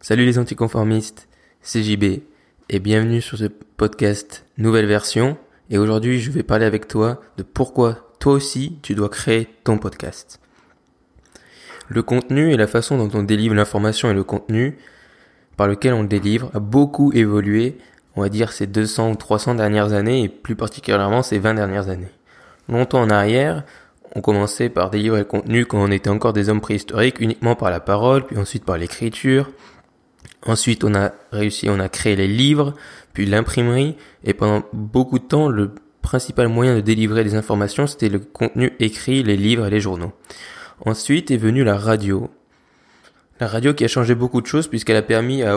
Salut les anticonformistes, c'est JB et bienvenue sur ce podcast nouvelle version et aujourd'hui je vais parler avec toi de pourquoi toi aussi tu dois créer ton podcast. Le contenu et la façon dont on délivre l'information et le contenu par lequel on le délivre a beaucoup évolué, on va dire ces 200 ou 300 dernières années et plus particulièrement ces 20 dernières années. Longtemps en arrière, on commençait par délivrer le contenu quand on était encore des hommes préhistoriques uniquement par la parole, puis ensuite par l'écriture. Ensuite, on a réussi, on a créé les livres, puis l'imprimerie, et pendant beaucoup de temps, le principal moyen de délivrer des informations, c'était le contenu écrit, les livres et les journaux. Ensuite est venue la radio, la radio qui a changé beaucoup de choses puisqu'elle a permis euh,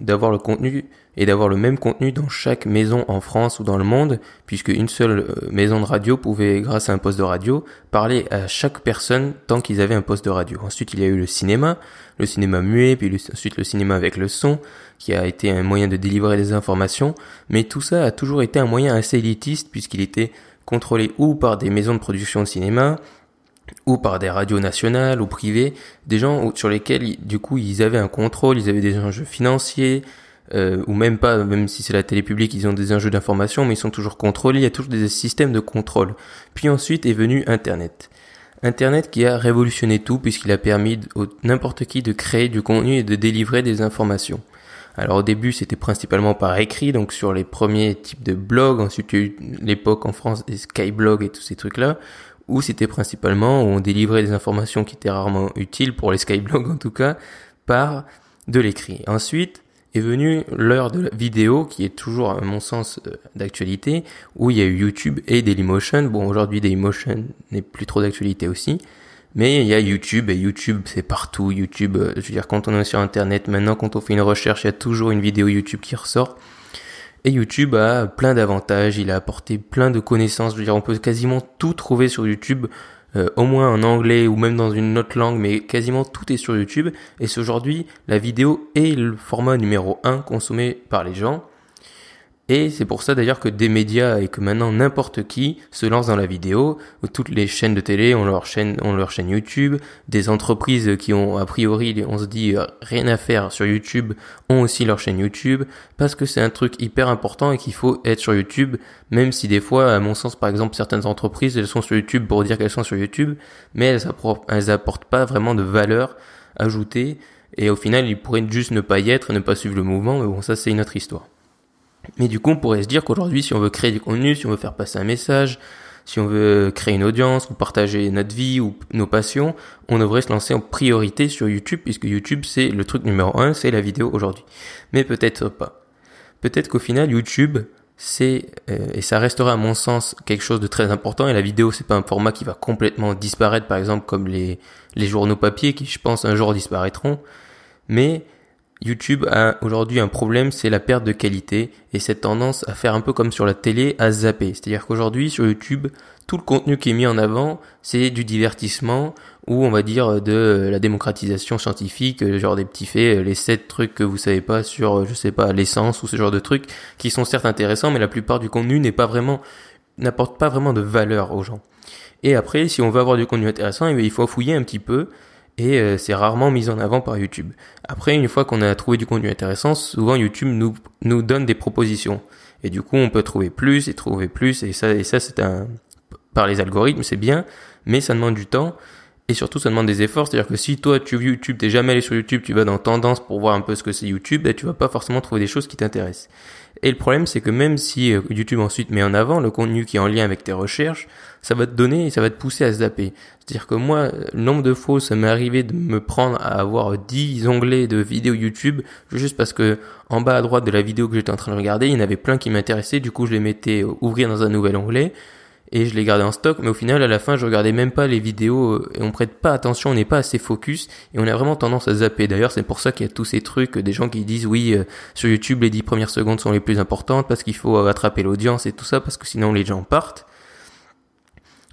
d'avoir le contenu et d'avoir le même contenu dans chaque maison en France ou dans le monde, puisque une seule euh, maison de radio pouvait, grâce à un poste de radio, parler à chaque personne tant qu'ils avaient un poste de radio. Ensuite, il y a eu le cinéma, le cinéma muet, puis ensuite le cinéma avec le son, qui a été un moyen de délivrer des informations, mais tout ça a toujours été un moyen assez élitiste puisqu'il était contrôlé ou par des maisons de production de cinéma, ou par des radios nationales ou privées, des gens sur lesquels du coup ils avaient un contrôle, ils avaient des enjeux financiers, euh, ou même pas, même si c'est la télé publique, ils ont des enjeux d'information, mais ils sont toujours contrôlés, il y a toujours des systèmes de contrôle. Puis ensuite est venu Internet. Internet qui a révolutionné tout puisqu'il a permis à n'importe qui de créer du contenu et de délivrer des informations. Alors au début c'était principalement par écrit, donc sur les premiers types de blogs, ensuite il y a eu l'époque en France des skyblogs et tous ces trucs-là, où c'était principalement où on délivrait des informations qui étaient rarement utiles pour les skyblogs en tout cas par de l'écrit. Ensuite est venue l'heure de la vidéo qui est toujours à mon sens euh, d'actualité où il y a eu YouTube et Dailymotion. Bon aujourd'hui Dailymotion n'est plus trop d'actualité aussi. Mais il y a YouTube et YouTube c'est partout. YouTube, euh, je veux dire quand on est sur internet maintenant quand on fait une recherche il y a toujours une vidéo YouTube qui ressort. Et YouTube a plein d'avantages, il a apporté plein de connaissances. Je veux dire, on peut quasiment tout trouver sur YouTube, euh, au moins en anglais ou même dans une autre langue, mais quasiment tout est sur YouTube. Et c'est aujourd'hui la vidéo est le format numéro 1 consommé par les gens. Et c'est pour ça d'ailleurs que des médias et que maintenant n'importe qui se lance dans la vidéo. Toutes les chaînes de télé ont leur chaîne, ont leur chaîne YouTube. Des entreprises qui ont a priori, on se dit euh, rien à faire sur YouTube, ont aussi leur chaîne YouTube parce que c'est un truc hyper important et qu'il faut être sur YouTube. Même si des fois, à mon sens, par exemple, certaines entreprises elles sont sur YouTube pour dire qu'elles sont sur YouTube, mais elles apportent, pas vraiment de valeur ajoutée. Et au final, ils pourraient juste ne pas y être, ne pas suivre le mouvement. Mais bon, ça c'est une autre histoire. Mais du coup, on pourrait se dire qu'aujourd'hui, si on veut créer du contenu, si on veut faire passer un message, si on veut créer une audience ou partager notre vie ou nos passions, on devrait se lancer en priorité sur YouTube puisque YouTube c'est le truc numéro un, c'est la vidéo aujourd'hui. Mais peut-être pas. Peut-être qu'au final YouTube c'est euh, et ça restera à mon sens quelque chose de très important et la vidéo c'est pas un format qui va complètement disparaître par exemple comme les les journaux papier qui je pense un jour disparaîtront mais YouTube a aujourd'hui un problème, c'est la perte de qualité et cette tendance à faire un peu comme sur la télé, à zapper. C'est-à-dire qu'aujourd'hui sur YouTube, tout le contenu qui est mis en avant, c'est du divertissement ou on va dire de la démocratisation scientifique, genre des petits faits, les sept trucs que vous savez pas sur, je sais pas, l'essence ou ce genre de trucs qui sont certes intéressants, mais la plupart du contenu n'est pas vraiment, n'apporte pas vraiment de valeur aux gens. Et après, si on veut avoir du contenu intéressant, eh il faut fouiller un petit peu et euh, c'est rarement mis en avant par YouTube. Après, une fois qu'on a trouvé du contenu intéressant, souvent YouTube nous, nous donne des propositions. Et du coup, on peut trouver plus et trouver plus, et ça, et ça c'est un, par les algorithmes, c'est bien, mais ça demande du temps, et surtout ça demande des efforts, c'est-à-dire que si toi tu veux YouTube, t'es jamais allé sur YouTube, tu vas dans tendance pour voir un peu ce que c'est YouTube, ben, tu vas pas forcément trouver des choses qui t'intéressent. Et le problème, c'est que même si euh, YouTube ensuite met en avant le contenu qui est en lien avec tes recherches, ça va te donner et ça va te pousser à zapper. C'est-à-dire que moi, le nombre de fois, ça m'est arrivé de me prendre à avoir 10 onglets de vidéos YouTube, juste parce que en bas à droite de la vidéo que j'étais en train de regarder, il y en avait plein qui m'intéressaient, du coup je les mettais euh, ouvrir dans un nouvel onglet, et je les gardais en stock, mais au final, à la fin, je regardais même pas les vidéos euh, et on prête pas attention, on n'est pas assez focus et on a vraiment tendance à zapper. D'ailleurs, c'est pour ça qu'il y a tous ces trucs, des gens qui disent oui, euh, sur YouTube, les 10 premières secondes sont les plus importantes parce qu'il faut rattraper l'audience et tout ça parce que sinon les gens partent.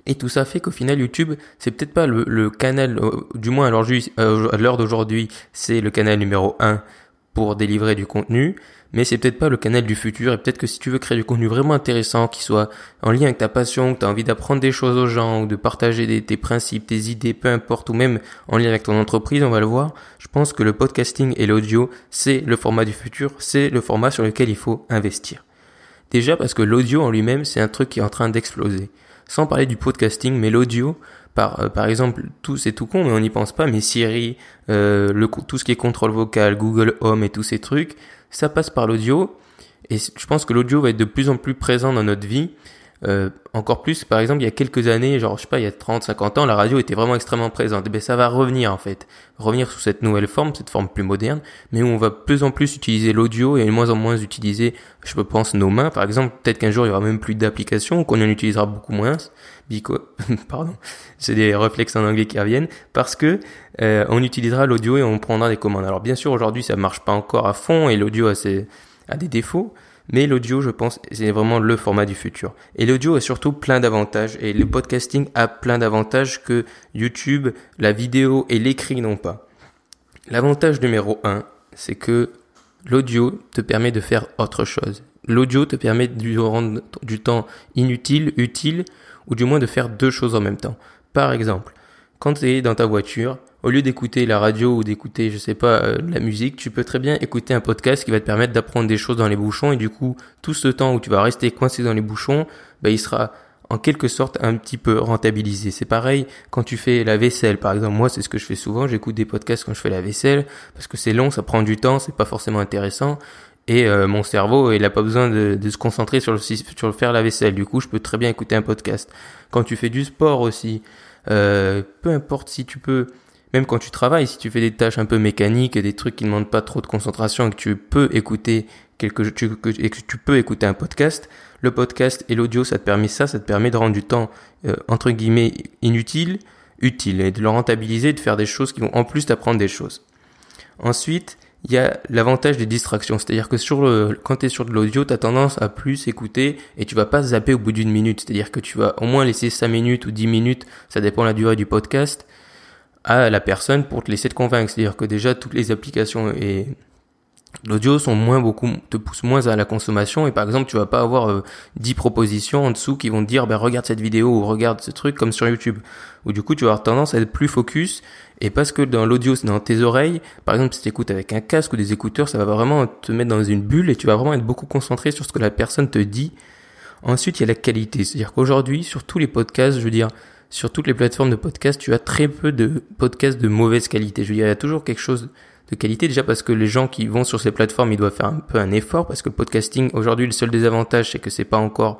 Et tout ça fait qu'au final, YouTube, c'est peut-être pas le, canal, euh, du moins à l'heure d'aujourd'hui, c'est le canal numéro 1 pour délivrer du contenu, mais c'est peut-être pas le canal du futur et peut-être que si tu veux créer du contenu vraiment intéressant qui soit en lien avec ta passion, que tu as envie d'apprendre des choses aux gens ou de partager tes principes, tes idées, peu importe, ou même en lien avec ton entreprise, on va le voir, je pense que le podcasting et l'audio, c'est le format du futur, c'est le format sur lequel il faut investir. Déjà parce que l'audio en lui-même, c'est un truc qui est en train d'exploser. Sans parler du podcasting, mais l'audio, par, euh, par exemple, tout c'est tout con, mais on n'y pense pas, mais Siri, euh, le, tout ce qui est contrôle vocal, Google Home et tous ces trucs, ça passe par l'audio. Et je pense que l'audio va être de plus en plus présent dans notre vie. Euh, encore plus, par exemple, il y a quelques années, genre, je sais pas, il y a 30, 50 ans, la radio était vraiment extrêmement présente. Ben, ça va revenir, en fait. Revenir sous cette nouvelle forme, cette forme plus moderne, mais où on va plus en plus utiliser l'audio et moins en moins utiliser, je pense, nos mains. Par exemple, peut-être qu'un jour, il y aura même plus d'applications qu'on en utilisera beaucoup moins. Bico, pardon. C'est des réflexes en anglais qui reviennent. Parce que, euh, on utilisera l'audio et on prendra des commandes. Alors, bien sûr, aujourd'hui, ça marche pas encore à fond et l'audio a des défauts. Mais l'audio, je pense, c'est vraiment le format du futur. Et l'audio a surtout plein d'avantages. Et le podcasting a plein d'avantages que YouTube, la vidéo et l'écrit n'ont pas. L'avantage numéro un, c'est que l'audio te permet de faire autre chose. L'audio te permet de rendre du temps inutile, utile, ou du moins de faire deux choses en même temps. Par exemple, quand tu es dans ta voiture, au lieu d'écouter la radio ou d'écouter, je sais pas, euh, la musique, tu peux très bien écouter un podcast qui va te permettre d'apprendre des choses dans les bouchons et du coup, tout ce temps où tu vas rester coincé dans les bouchons, bah, il sera en quelque sorte un petit peu rentabilisé. C'est pareil quand tu fais la vaisselle, par exemple. Moi, c'est ce que je fais souvent. J'écoute des podcasts quand je fais la vaisselle parce que c'est long, ça prend du temps, c'est pas forcément intéressant. Et euh, mon cerveau, il a pas besoin de, se concentrer sur le, sur faire la vaisselle. Du coup, je peux très bien écouter un podcast. Quand tu fais du sport aussi, euh, peu importe si tu peux même quand tu travailles, si tu fais des tâches un peu mécaniques, des trucs qui ne demandent pas trop de concentration et que tu peux écouter quelque, tu, et que tu peux écouter un podcast, le podcast et l'audio, ça te permet ça, ça te permet de rendre du temps, euh, entre guillemets, inutile, utile, et de le rentabiliser, de faire des choses qui vont en plus t'apprendre des choses. Ensuite, il y a l'avantage des distractions, c'est-à-dire que sur le, quand tu es sur de l'audio, tu as tendance à plus écouter et tu vas pas zapper au bout d'une minute, c'est-à-dire que tu vas au moins laisser 5 minutes ou 10 minutes, ça dépend de la durée du podcast, à la personne pour te laisser te convaincre. C'est-à-dire que déjà toutes les applications et l'audio sont moins beaucoup te poussent moins à la consommation. Et par exemple tu vas pas avoir euh, 10 propositions en dessous qui vont dire ben regarde cette vidéo ou regarde ce truc comme sur YouTube. Ou du coup tu vas avoir tendance à être plus focus. Et parce que dans l'audio c'est dans tes oreilles par exemple si tu écoutes avec un casque ou des écouteurs ça va vraiment te mettre dans une bulle et tu vas vraiment être beaucoup concentré sur ce que la personne te dit. Ensuite il y a la qualité. C'est-à-dire qu'aujourd'hui sur tous les podcasts je veux dire sur toutes les plateformes de podcast, tu as très peu de podcasts de mauvaise qualité. Je veux dire, il y a toujours quelque chose de qualité déjà parce que les gens qui vont sur ces plateformes, ils doivent faire un peu un effort parce que le podcasting, aujourd'hui, le seul désavantage, c'est que c'est pas encore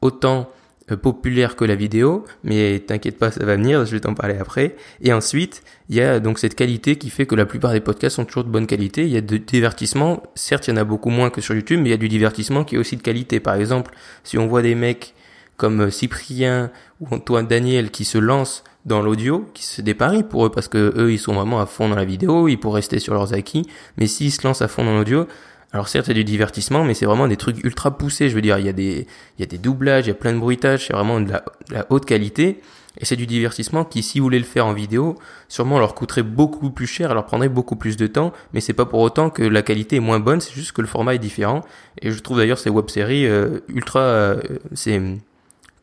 autant euh, populaire que la vidéo, mais t'inquiète pas, ça va venir, je vais t'en parler après. Et ensuite, il y a donc cette qualité qui fait que la plupart des podcasts sont toujours de bonne qualité. Il y a de divertissement, certes, il y en a beaucoup moins que sur YouTube, mais il y a du divertissement qui est aussi de qualité. Par exemple, si on voit des mecs comme euh, Cyprien ou Antoine Daniel qui se lancent dans l'audio, qui se déparient pour eux parce que eux ils sont vraiment à fond dans la vidéo, ils pourraient rester sur leurs acquis, mais s'ils se lancent à fond dans l'audio, alors certes c'est du divertissement, mais c'est vraiment des trucs ultra poussés. Je veux dire, il y a des, il y a des doublages, il y a plein de bruitages, c'est vraiment de la, haute qualité. Et c'est du divertissement qui, si vous voulez le faire en vidéo, sûrement leur coûterait beaucoup plus cher, leur prendrait beaucoup plus de temps, mais c'est pas pour autant que la qualité est moins bonne, c'est juste que le format est différent. Et je trouve d'ailleurs ces web-séries euh, ultra, euh, c'est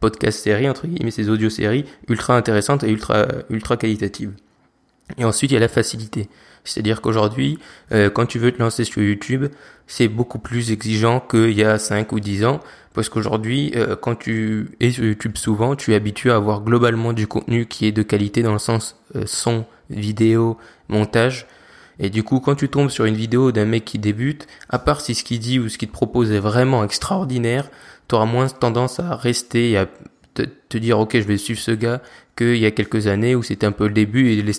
podcast série entre guillemets, ces audio séries ultra intéressantes et ultra ultra qualitatives. Et ensuite il y a la facilité, c'est-à-dire qu'aujourd'hui, euh, quand tu veux te lancer sur YouTube, c'est beaucoup plus exigeant qu'il y a 5 ou 10 ans, parce qu'aujourd'hui, euh, quand tu es sur YouTube souvent, tu es habitué à avoir globalement du contenu qui est de qualité dans le sens euh, son, vidéo, montage. Et du coup, quand tu tombes sur une vidéo d'un mec qui débute, à part si ce qu'il dit ou ce qu'il te propose est vraiment extraordinaire, tu auras moins tendance à rester et à te, dire ok je vais suivre ce gars qu'il y a quelques années où c'était un peu le début et les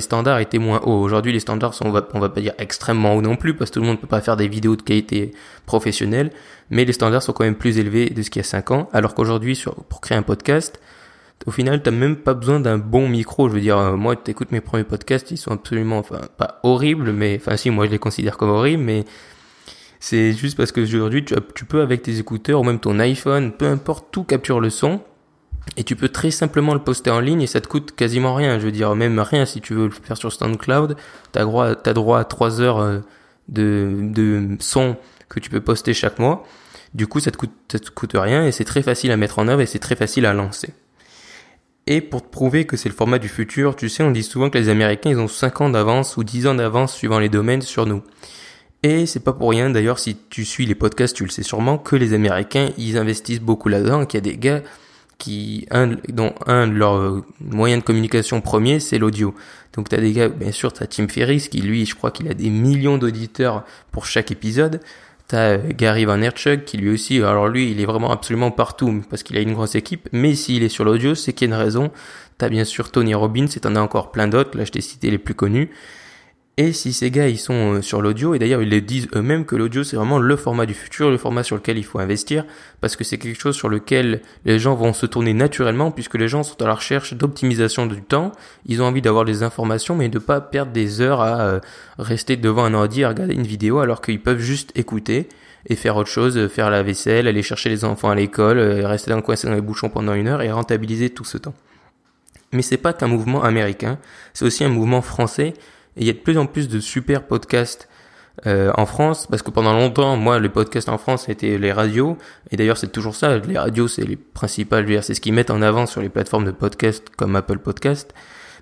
standards étaient moins hauts. Aujourd'hui les standards sont on va, va pas dire extrêmement hauts non plus parce que tout le monde peut pas faire des vidéos de qualité professionnelle, mais les standards sont quand même plus élevés de ce qu'il y a 5 ans alors qu'aujourd'hui pour créer un podcast au final, t'as même pas besoin d'un bon micro. Je veux dire, euh, moi, t'écoutes mes premiers podcasts, ils sont absolument, enfin, pas horribles, mais, enfin, si, moi, je les considère comme horribles, mais c'est juste parce que aujourd'hui, tu, peux avec tes écouteurs ou même ton iPhone, peu importe, tout capture le son. Et tu peux très simplement le poster en ligne et ça te coûte quasiment rien. Je veux dire, même rien si tu veux le faire sur SoundCloud. T'as droit, droit à 3 heures euh, de, de sons que tu peux poster chaque mois. Du coup, ça te coûte, ça te coûte rien et c'est très facile à mettre en œuvre et c'est très facile à lancer. Et pour te prouver que c'est le format du futur, tu sais, on dit souvent que les Américains, ils ont 5 ans d'avance ou 10 ans d'avance suivant les domaines sur nous. Et c'est pas pour rien, d'ailleurs, si tu suis les podcasts, tu le sais sûrement, que les Américains, ils investissent beaucoup là-dedans, qu'il y a des gars qui, dont un de leurs euh, moyens de communication premier, c'est l'audio. Donc t'as des gars, bien sûr, t'as Tim Ferriss, qui lui, je crois qu'il a des millions d'auditeurs pour chaque épisode. T'as euh, Gary Vaynerchuk qui lui aussi, alors lui, il est vraiment absolument partout parce qu'il a une grosse équipe. Mais s'il est sur l'audio, c'est qu'il y a une raison. T'as bien sûr Tony Robbins et t'en as encore plein d'autres. Là, je t'ai cité les plus connus. Et si ces gars ils sont euh, sur l'audio, et d'ailleurs ils le disent eux-mêmes que l'audio c'est vraiment le format du futur, le format sur lequel il faut investir, parce que c'est quelque chose sur lequel les gens vont se tourner naturellement, puisque les gens sont à la recherche d'optimisation du temps, ils ont envie d'avoir des informations, mais de pas perdre des heures à euh, rester devant un ordi à regarder une vidéo, alors qu'ils peuvent juste écouter et faire autre chose, faire la vaisselle, aller chercher les enfants à l'école, euh, rester dans le coin dans les bouchons pendant une heure et rentabiliser tout ce temps. Mais c'est pas qu'un mouvement américain, c'est aussi un mouvement français et il y a de plus en plus de super podcasts euh, en France, parce que pendant longtemps, moi, les podcasts en France, c'était les radios. Et d'ailleurs, c'est toujours ça. Les radios, c'est les principales, c'est ce qu'ils mettent en avant sur les plateformes de podcasts comme Apple Podcast.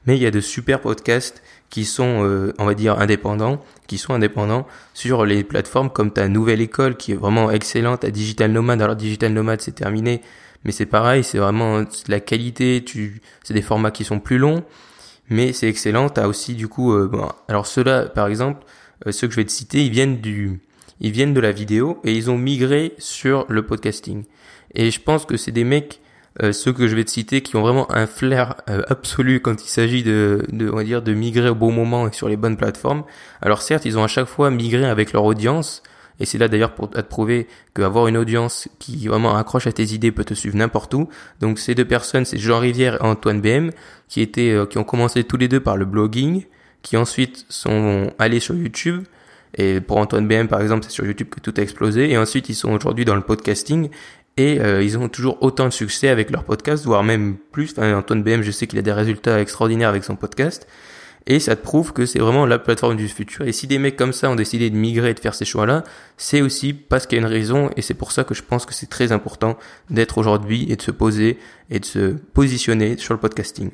Mais il y a de super podcasts qui sont, euh, on va dire, indépendants, qui sont indépendants sur les plateformes comme ta nouvelle école, qui est vraiment excellente, à Digital Nomad. Alors, Digital Nomad, c'est terminé. Mais c'est pareil, c'est vraiment la qualité, c'est des formats qui sont plus longs mais c'est excellent. T'as aussi du coup, euh, bon, alors ceux-là, par exemple, euh, ceux que je vais te citer, ils viennent du, ils viennent de la vidéo et ils ont migré sur le podcasting. Et je pense que c'est des mecs, euh, ceux que je vais te citer, qui ont vraiment un flair absolu quand il s'agit de, de, on va dire, de migrer au bon moment et sur les bonnes plateformes. Alors certes, ils ont à chaque fois migré avec leur audience, et c'est là d'ailleurs pour te prouver qu'avoir une audience qui vraiment accroche à tes idées peut te suivre n'importe où. Donc ces deux personnes, c'est Jean Rivière et Antoine BM, qui étaient, euh, qui ont commencé tous les deux par le blogging, qui ensuite sont allés sur YouTube. Et pour Antoine BM par exemple, c'est sur YouTube que tout a explosé. Et ensuite, ils sont aujourd'hui dans le podcasting. Et euh, ils ont toujours autant de succès avec leur podcast, voire même plus. Enfin, Antoine BM, je sais qu'il a des résultats extraordinaires avec son podcast. Et ça te prouve que c'est vraiment la plateforme du futur. Et si des mecs comme ça ont décidé de migrer et de faire ces choix-là, c'est aussi parce qu'il y a une raison. Et c'est pour ça que je pense que c'est très important d'être aujourd'hui et de se poser et de se positionner sur le podcasting.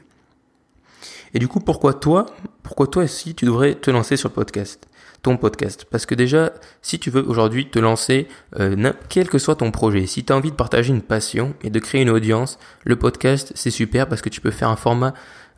Et du coup, pourquoi toi, pourquoi toi aussi tu devrais te lancer sur le podcast, ton podcast? Parce que déjà, si tu veux aujourd'hui te lancer, euh, quel que soit ton projet, si tu as envie de partager une passion et de créer une audience, le podcast c'est super parce que tu peux faire un format,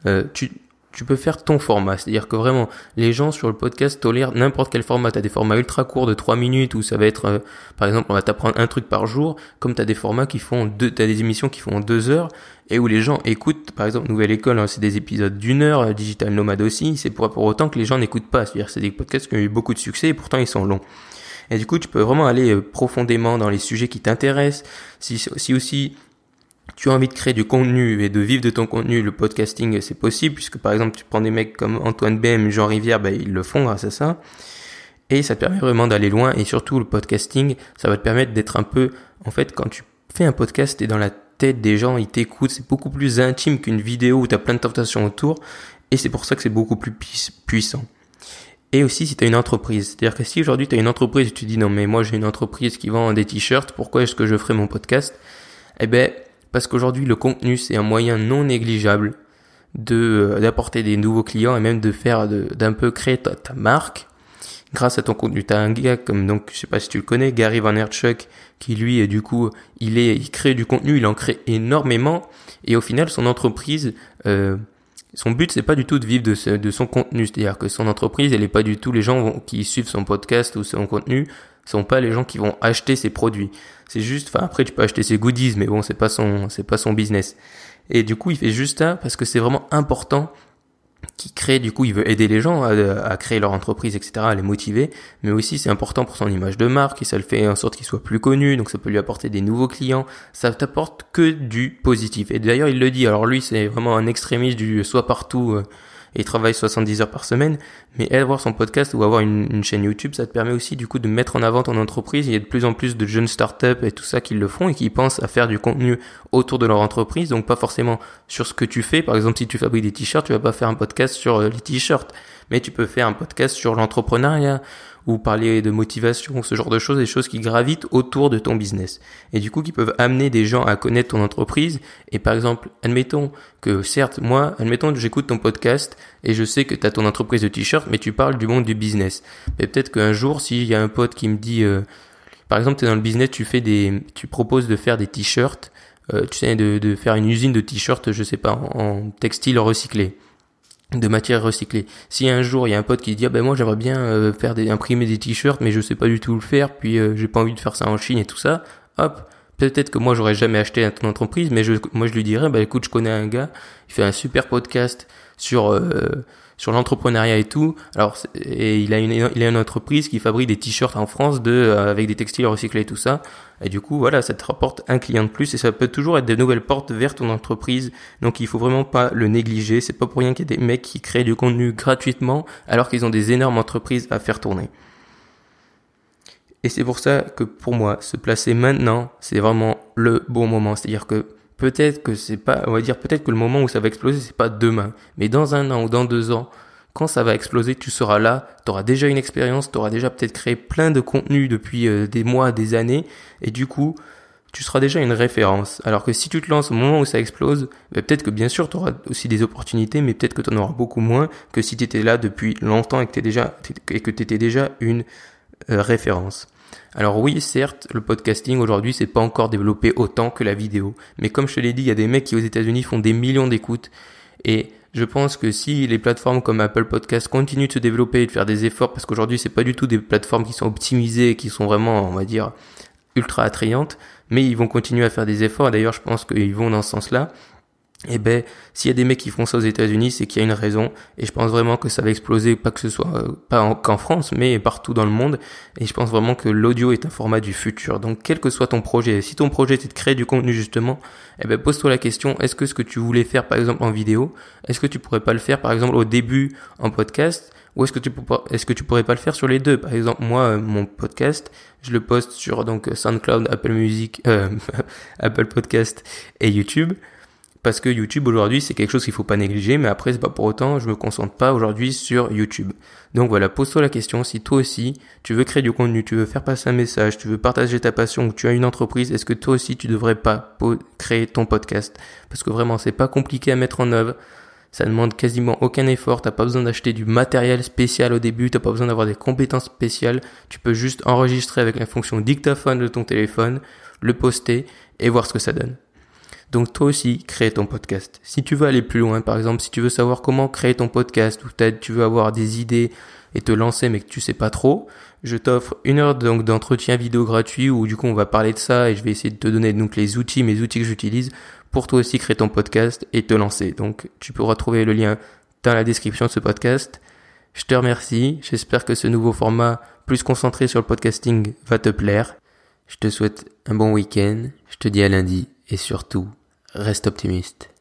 euh, tu, tu peux faire ton format. C'est-à-dire que vraiment, les gens sur le podcast tolèrent n'importe quel format. Tu as des formats ultra courts de 3 minutes où ça va être, euh, par exemple, on va t'apprendre un truc par jour, comme tu as des formats qui font deux, tu as des émissions qui font 2 heures et où les gens écoutent, par exemple, Nouvelle École, hein, c'est des épisodes d'une heure, euh, Digital Nomad aussi, c'est pour, pour autant que les gens n'écoutent pas. C'est-à-dire c'est des podcasts qui ont eu beaucoup de succès et pourtant ils sont longs. Et du coup, tu peux vraiment aller euh, profondément dans les sujets qui t'intéressent. Si, si aussi tu as envie de créer du contenu et de vivre de ton contenu, le podcasting c'est possible puisque par exemple tu prends des mecs comme Antoine Bem, Jean Rivière, ben, ils le font grâce à ça. Et ça te permet vraiment d'aller loin et surtout le podcasting, ça va te permettre d'être un peu, en fait quand tu fais un podcast, t'es dans la tête des gens, ils t'écoutent, c'est beaucoup plus intime qu'une vidéo où tu as plein de tentations autour et c'est pour ça que c'est beaucoup plus puissant. Et aussi si tu as une entreprise, c'est-à-dire que si aujourd'hui tu as une entreprise et tu dis non mais moi j'ai une entreprise qui vend des t-shirts, pourquoi est-ce que je ferai mon podcast? Eh ben parce qu'aujourd'hui le contenu c'est un moyen non négligeable de euh, d'apporter des nouveaux clients et même de faire d'un peu créer ta, marque grâce à ton contenu. T'as un gars comme donc je sais pas si tu le connais, Gary Vaynerchuk, qui lui du coup il est il crée du contenu, il en crée énormément et au final son entreprise euh, son but c'est pas du tout de vivre de, son contenu, c'est-à-dire que son entreprise elle est pas du tout les gens qui suivent son podcast ou son contenu sont pas les gens qui vont acheter ses produits. C'est juste, enfin après tu peux acheter ses goodies, mais bon c'est pas son, c'est pas son business. Et du coup il fait juste ça parce que c'est vraiment important qui crée, du coup, il veut aider les gens à, créer leur entreprise, etc., à les motiver, mais aussi c'est important pour son image de marque et ça le fait en sorte qu'il soit plus connu, donc ça peut lui apporter des nouveaux clients, ça t'apporte que du positif. Et d'ailleurs, il le dit, alors lui, c'est vraiment un extrémiste du soit partout, euh, et il travaille 70 heures par semaine, mais avoir son podcast ou avoir une, chaîne YouTube, ça te permet aussi du coup de mettre en avant ton entreprise. Il y a de plus en plus de jeunes startups et tout ça qui le font et qui pensent à faire du contenu autour de leur entreprise, donc pas forcément sur ce que tu fais. Par exemple, si tu fabriques des t-shirts, tu vas pas faire un podcast sur euh, les t-shirts, mais tu peux faire un podcast sur l'entrepreneuriat ou parler de motivation, ce genre de choses, des choses qui gravitent autour de ton business. Et du coup, qui peuvent amener des gens à connaître ton entreprise. Et par exemple, admettons que certes, moi, admettons que j'écoute ton podcast et je sais que tu as ton entreprise de t-shirt, mais tu parles du monde du business. Mais peut-être qu'un jour, s'il y a un pote qui me dit, euh, par exemple, tu es dans le business, tu fais des, tu proposes de faire des t-shirts, euh, tu sais, de, de, faire une usine de t-shirts, je sais pas, en, en textile recyclé de matière recyclée. Si un jour il y a un pote qui dit ah ben moi j'aimerais bien euh, faire des imprimer des t-shirts mais je sais pas du tout le faire puis euh, j'ai pas envie de faire ça en Chine et tout ça, hop, peut-être que moi j'aurais jamais acheté ton entreprise mais je moi je lui dirais bah écoute, je connais un gars, il fait un super podcast sur euh, sur l'entrepreneuriat et tout. Alors et il a une il a une entreprise qui fabrique des t-shirts en France de euh, avec des textiles recyclés et tout ça. Et du coup voilà, ça te rapporte un client de plus et ça peut toujours être des nouvelles portes vers ton entreprise. Donc il faut vraiment pas le négliger. C'est pas pour rien qu'il y a des mecs qui créent du contenu gratuitement alors qu'ils ont des énormes entreprises à faire tourner. Et c'est pour ça que pour moi, se placer maintenant, c'est vraiment le bon moment. C'est-à-dire que peut-être que c'est pas, on va dire peut-être que le moment où ça va exploser, c'est pas demain, mais dans un an ou dans deux ans, quand ça va exploser, tu seras là, tu auras déjà une expérience, tu déjà peut-être créé plein de contenus depuis euh, des mois, des années, et du coup, tu seras déjà une référence. Alors que si tu te lances au moment où ça explose, bah, peut-être que bien sûr tu aussi des opportunités, mais peut-être que tu en auras beaucoup moins que si tu étais là depuis longtemps et que tu déjà et que étais déjà une euh, référence. Alors oui, certes, le podcasting aujourd'hui c'est pas encore développé autant que la vidéo, mais comme je te l'ai dit, il y a des mecs qui aux États-Unis font des millions d'écoutes. Et je pense que si les plateformes comme Apple Podcast continuent de se développer et de faire des efforts, parce qu'aujourd'hui c'est pas du tout des plateformes qui sont optimisées et qui sont vraiment, on va dire, ultra attrayantes, mais ils vont continuer à faire des efforts. D'ailleurs, je pense qu'ils vont dans ce sens-là eh ben, s'il y a des mecs qui font ça aux États-Unis, c'est qu'il y a une raison. Et je pense vraiment que ça va exploser, pas que ce soit euh, pas qu'en France, mais partout dans le monde. Et je pense vraiment que l'audio est un format du futur. Donc, quel que soit ton projet, si ton projet est de créer du contenu justement, eh ben, pose-toi la question est-ce que ce que tu voulais faire, par exemple en vidéo, est-ce que tu pourrais pas le faire, par exemple au début en podcast, ou est-ce que tu est-ce que tu pourrais pas le faire sur les deux? Par exemple, moi, euh, mon podcast, je le poste sur donc SoundCloud, Apple Music, euh, Apple Podcast et YouTube parce que YouTube aujourd'hui c'est quelque chose qu'il faut pas négliger, mais après c'est pas pour autant je me concentre pas aujourd'hui sur YouTube. Donc voilà, pose-toi la question si toi aussi tu veux créer du contenu, tu veux faire passer un message, tu veux partager ta passion, ou tu as une entreprise, est-ce que toi aussi tu devrais pas créer ton podcast? Parce que vraiment c'est pas compliqué à mettre en œuvre. Ça demande quasiment aucun effort, t'as pas besoin d'acheter du matériel spécial au début, t'as pas besoin d'avoir des compétences spéciales, tu peux juste enregistrer avec la fonction dictaphone de ton téléphone, le poster et voir ce que ça donne. Donc toi aussi, crée ton podcast. Si tu veux aller plus loin, par exemple, si tu veux savoir comment créer ton podcast ou peut-être tu veux avoir des idées et te lancer mais que tu sais pas trop, je t'offre une heure donc d'entretien vidéo gratuit où du coup on va parler de ça et je vais essayer de te donner donc les outils, mes outils que j'utilise pour toi aussi créer ton podcast et te lancer. Donc tu pourras trouver le lien dans la description de ce podcast. Je te remercie. J'espère que ce nouveau format plus concentré sur le podcasting va te plaire. Je te souhaite un bon week-end. Je te dis à lundi et surtout Reste optimiste.